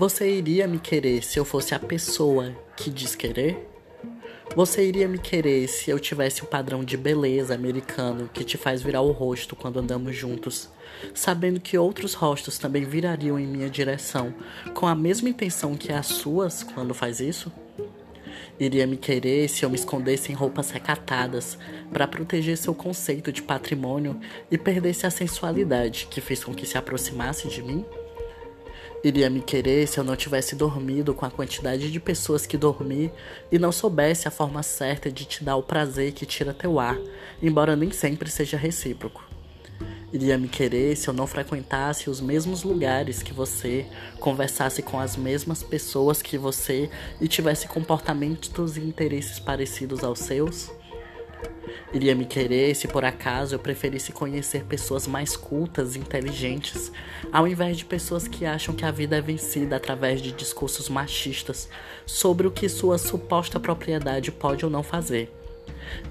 Você iria me querer se eu fosse a pessoa que diz querer? Você iria me querer se eu tivesse o padrão de beleza americano que te faz virar o rosto quando andamos juntos, sabendo que outros rostos também virariam em minha direção, com a mesma intenção que as suas quando faz isso? Iria me querer se eu me escondesse em roupas recatadas para proteger seu conceito de patrimônio e perdesse a sensualidade que fez com que se aproximasse de mim? Iria me querer se eu não tivesse dormido com a quantidade de pessoas que dormi e não soubesse a forma certa de te dar o prazer que tira teu ar, embora nem sempre seja recíproco. Iria me querer se eu não frequentasse os mesmos lugares que você, conversasse com as mesmas pessoas que você e tivesse comportamentos e interesses parecidos aos seus? Iria me querer se por acaso eu preferisse conhecer pessoas mais cultas e inteligentes, ao invés de pessoas que acham que a vida é vencida através de discursos machistas sobre o que sua suposta propriedade pode ou não fazer.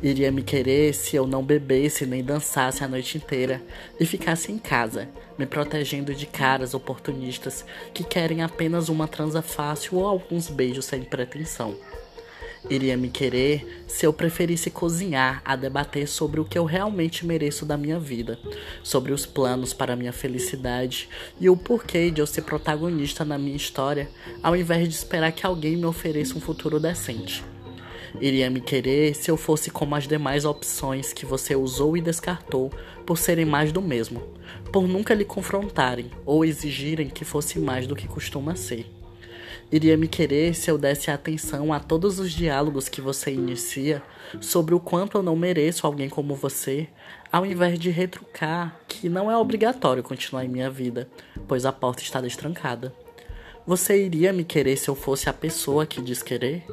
Iria me querer se eu não bebesse nem dançasse a noite inteira e ficasse em casa, me protegendo de caras oportunistas que querem apenas uma transa fácil ou alguns beijos sem pretensão iria me querer se eu preferisse cozinhar a debater sobre o que eu realmente mereço da minha vida, sobre os planos para minha felicidade e o porquê de eu ser protagonista na minha história, ao invés de esperar que alguém me ofereça um futuro decente. Iria me querer se eu fosse como as demais opções que você usou e descartou por serem mais do mesmo, por nunca lhe confrontarem ou exigirem que fosse mais do que costuma ser iria me querer se eu desse atenção a todos os diálogos que você inicia sobre o quanto eu não mereço alguém como você, ao invés de retrucar que não é obrigatório continuar em minha vida, pois a porta está destrancada. Você iria me querer se eu fosse a pessoa que diz querer?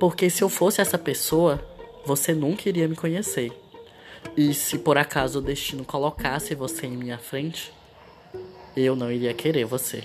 Porque se eu fosse essa pessoa, você nunca iria me conhecer. E se por acaso o destino colocasse você em minha frente, eu não iria querer você.